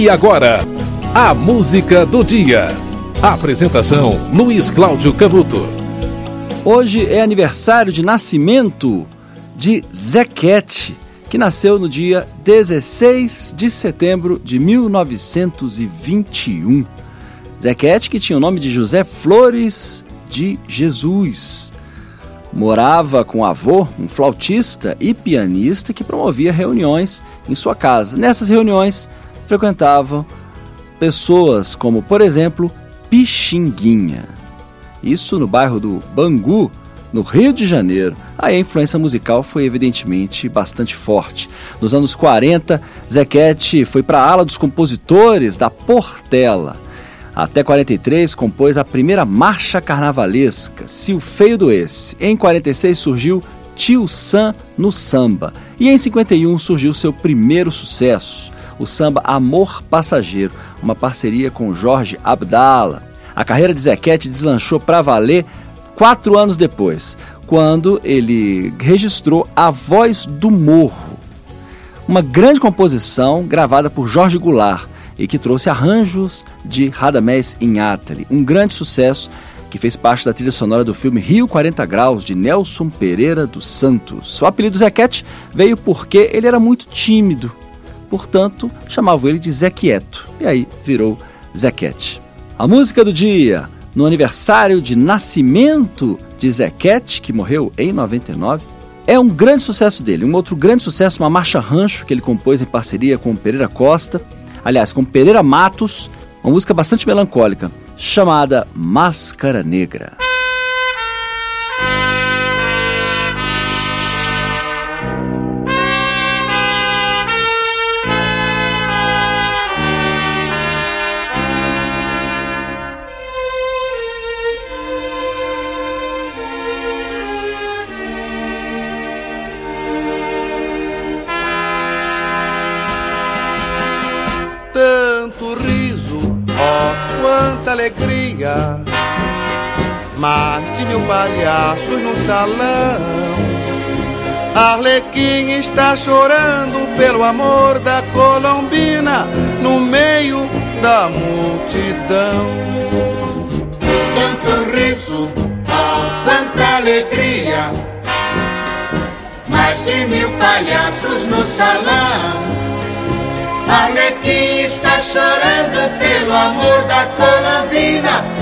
E agora, a música do dia. Apresentação: Luiz Cláudio Canuto. Hoje é aniversário de nascimento de Zequete, que nasceu no dia 16 de setembro de 1921. Zequete, que tinha o nome de José Flores de Jesus. Morava com o avô, um flautista e pianista que promovia reuniões em sua casa. Nessas reuniões, frequentavam pessoas como, por exemplo, Pixinguinha. Isso no bairro do Bangu, no Rio de Janeiro. Aí a influência musical foi evidentemente bastante forte. Nos anos 40, Zequete foi para a ala dos compositores da Portela. Até 43 compôs a primeira marcha carnavalesca, Se o Feio Doesse. Em 46 surgiu Tio Sam no samba. E em 51 surgiu seu primeiro sucesso, o samba Amor Passageiro, uma parceria com Jorge Abdala. A carreira de Zequete deslanchou para valer quatro anos depois, quando ele registrou A Voz do Morro, uma grande composição gravada por Jorge Goulart e que trouxe arranjos de Radamés Inátali, um grande sucesso que fez parte da trilha sonora do filme Rio 40 Graus, de Nelson Pereira dos Santos. O apelido Zequete veio porque ele era muito tímido portanto, chamavam ele de Zé Quieto, e aí virou Zequete. A música do dia, no aniversário de nascimento de Zequete, que morreu em 99, é um grande sucesso dele. Um outro grande sucesso, uma marcha rancho que ele compôs em parceria com Pereira Costa, aliás, com Pereira Matos, uma música bastante melancólica, chamada Máscara Negra. Quanta alegria. Mais de mil palhaços no salão. Arlequim está chorando pelo amor da Colombina no meio da multidão. Tanto riso, oh, quanta alegria. Mais de mil palhaços no salão. Arlequim chorando pelo amor da Colombina